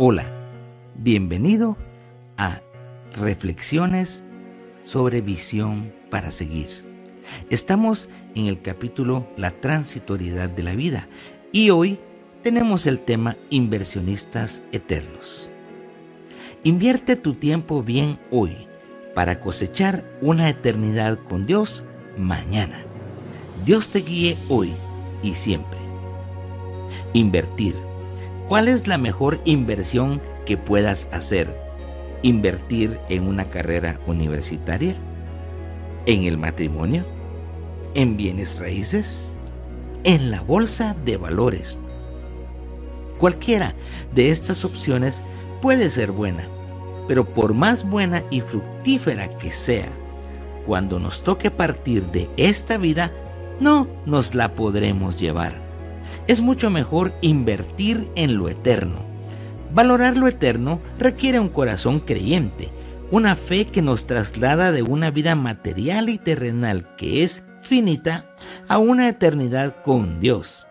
Hola, bienvenido a Reflexiones sobre visión para seguir. Estamos en el capítulo La transitoriedad de la vida y hoy tenemos el tema inversionistas eternos. Invierte tu tiempo bien hoy para cosechar una eternidad con Dios mañana. Dios te guíe hoy y siempre. Invertir ¿Cuál es la mejor inversión que puedas hacer? ¿Invertir en una carrera universitaria? ¿En el matrimonio? ¿En bienes raíces? ¿En la bolsa de valores? Cualquiera de estas opciones puede ser buena, pero por más buena y fructífera que sea, cuando nos toque partir de esta vida, no nos la podremos llevar es mucho mejor invertir en lo eterno. Valorar lo eterno requiere un corazón creyente, una fe que nos traslada de una vida material y terrenal que es finita a una eternidad con Dios.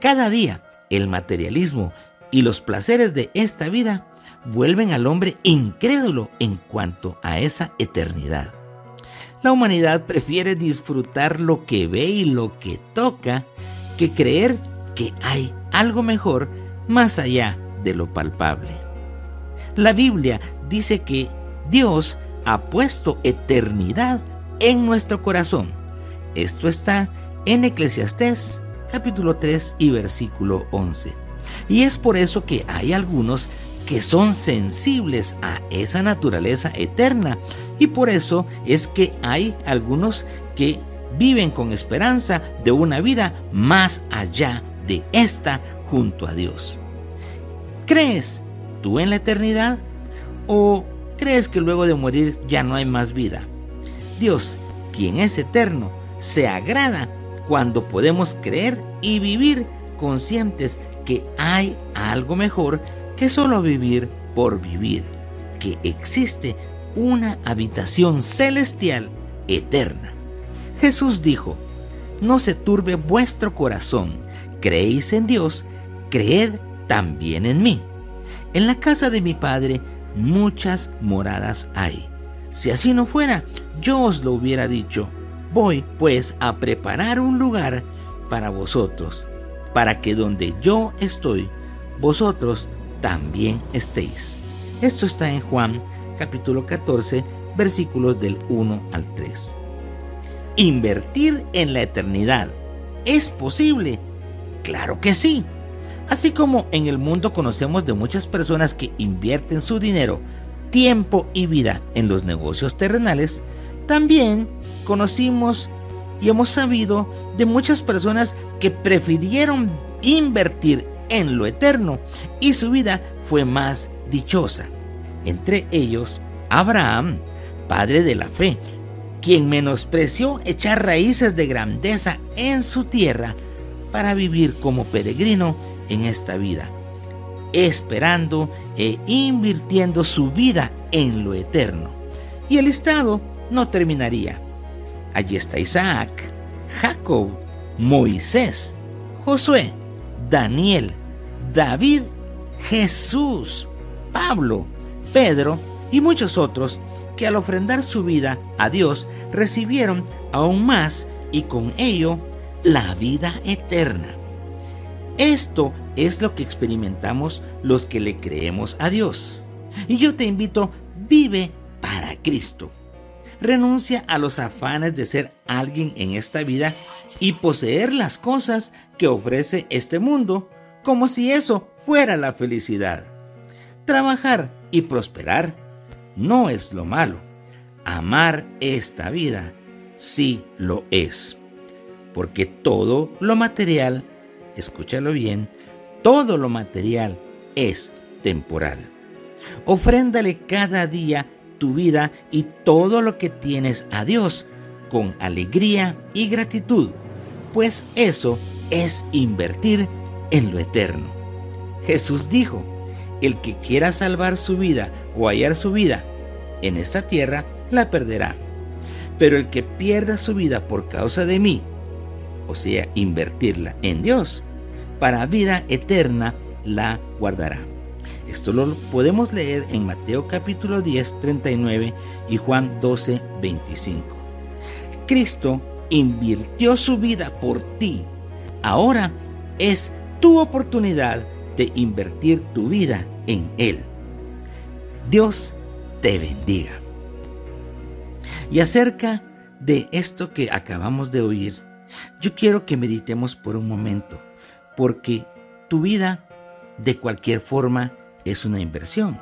Cada día, el materialismo y los placeres de esta vida vuelven al hombre incrédulo en cuanto a esa eternidad. La humanidad prefiere disfrutar lo que ve y lo que toca que creer que hay algo mejor más allá de lo palpable. La Biblia dice que Dios ha puesto eternidad en nuestro corazón. Esto está en Eclesiastés capítulo 3 y versículo 11. Y es por eso que hay algunos que son sensibles a esa naturaleza eterna y por eso es que hay algunos que viven con esperanza de una vida más allá de esta junto a Dios. ¿Crees tú en la eternidad o crees que luego de morir ya no hay más vida? Dios, quien es eterno, se agrada cuando podemos creer y vivir conscientes que hay algo mejor que solo vivir por vivir, que existe una habitación celestial eterna. Jesús dijo, no se turbe vuestro corazón, creéis en Dios, creed también en mí. En la casa de mi Padre muchas moradas hay. Si así no fuera, yo os lo hubiera dicho. Voy pues a preparar un lugar para vosotros, para que donde yo estoy, vosotros también estéis. Esto está en Juan capítulo 14, versículos del 1 al 3. Invertir en la eternidad es posible Claro que sí. Así como en el mundo conocemos de muchas personas que invierten su dinero, tiempo y vida en los negocios terrenales, también conocimos y hemos sabido de muchas personas que prefirieron invertir en lo eterno y su vida fue más dichosa. Entre ellos, Abraham, padre de la fe, quien menospreció echar raíces de grandeza en su tierra para vivir como peregrino en esta vida, esperando e invirtiendo su vida en lo eterno. Y el estado no terminaría. Allí está Isaac, Jacob, Moisés, Josué, Daniel, David, Jesús, Pablo, Pedro y muchos otros que al ofrendar su vida a Dios recibieron aún más y con ello la vida eterna. Esto es lo que experimentamos los que le creemos a Dios. Y yo te invito, vive para Cristo. Renuncia a los afanes de ser alguien en esta vida y poseer las cosas que ofrece este mundo, como si eso fuera la felicidad. Trabajar y prosperar no es lo malo. Amar esta vida sí lo es porque todo lo material, escúchalo bien, todo lo material es temporal. Ofréndale cada día tu vida y todo lo que tienes a Dios con alegría y gratitud, pues eso es invertir en lo eterno. Jesús dijo, el que quiera salvar su vida o hallar su vida en esta tierra, la perderá. Pero el que pierda su vida por causa de mí o sea, invertirla en Dios, para vida eterna la guardará. Esto lo podemos leer en Mateo capítulo 10, 39 y Juan 12, 25. Cristo invirtió su vida por ti. Ahora es tu oportunidad de invertir tu vida en Él. Dios te bendiga. Y acerca de esto que acabamos de oír, yo quiero que meditemos por un momento, porque tu vida de cualquier forma es una inversión.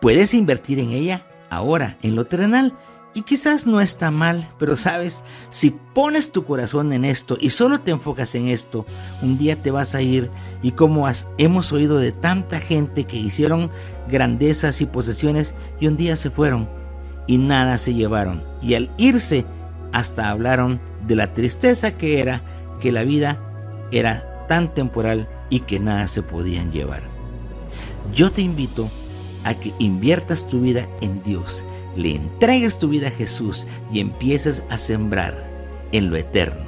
Puedes invertir en ella ahora, en lo terrenal, y quizás no está mal, pero sabes, si pones tu corazón en esto y solo te enfocas en esto, un día te vas a ir y como hemos oído de tanta gente que hicieron grandezas y posesiones y un día se fueron y nada se llevaron. Y al irse, hasta hablaron de la tristeza que era que la vida era tan temporal y que nada se podían llevar. Yo te invito a que inviertas tu vida en Dios le entregues tu vida a Jesús y empieces a sembrar en lo eterno,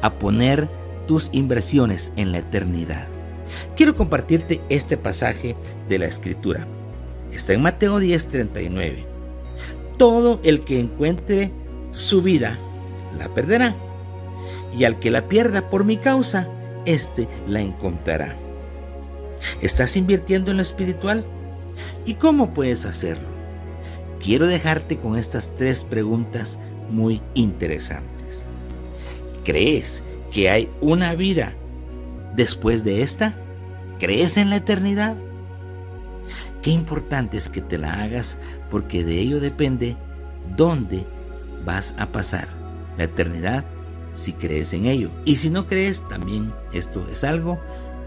a poner tus inversiones en la eternidad. Quiero compartirte este pasaje de la Escritura. Está en Mateo 10:39. Todo el que encuentre su vida la perderá, y al que la pierda por mi causa, éste la encontrará. ¿Estás invirtiendo en lo espiritual? ¿Y cómo puedes hacerlo? quiero dejarte con estas tres preguntas muy interesantes. ¿Crees que hay una vida después de esta? ¿Crees en la eternidad? Qué importante es que te la hagas porque de ello depende dónde vas a pasar la eternidad si crees en ello. Y si no crees, también esto es algo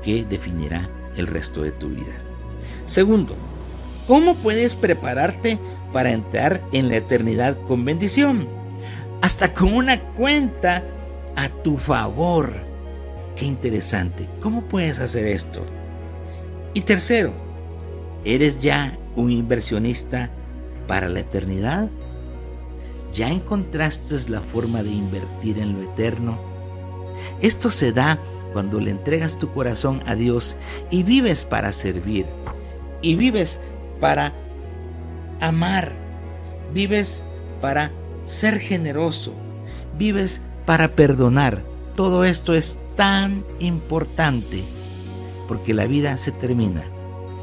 que definirá el resto de tu vida. Segundo, ¿cómo puedes prepararte para entrar en la eternidad con bendición. Hasta con una cuenta a tu favor. Qué interesante. ¿Cómo puedes hacer esto? Y tercero, ¿eres ya un inversionista para la eternidad? ¿Ya encontraste la forma de invertir en lo eterno? Esto se da cuando le entregas tu corazón a Dios y vives para servir y vives para amar, vives para ser generoso, vives para perdonar. Todo esto es tan importante porque la vida se termina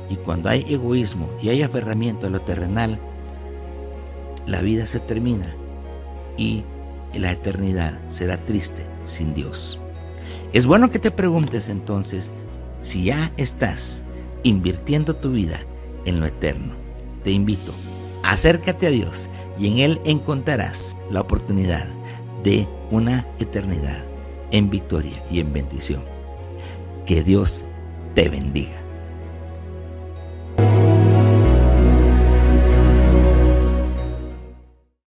y cuando hay egoísmo y hay aferramiento a lo terrenal, la vida se termina y la eternidad será triste sin Dios. Es bueno que te preguntes entonces si ya estás invirtiendo tu vida en lo eterno te invito, acércate a Dios y en Él encontrarás la oportunidad de una eternidad en victoria y en bendición. Que Dios te bendiga.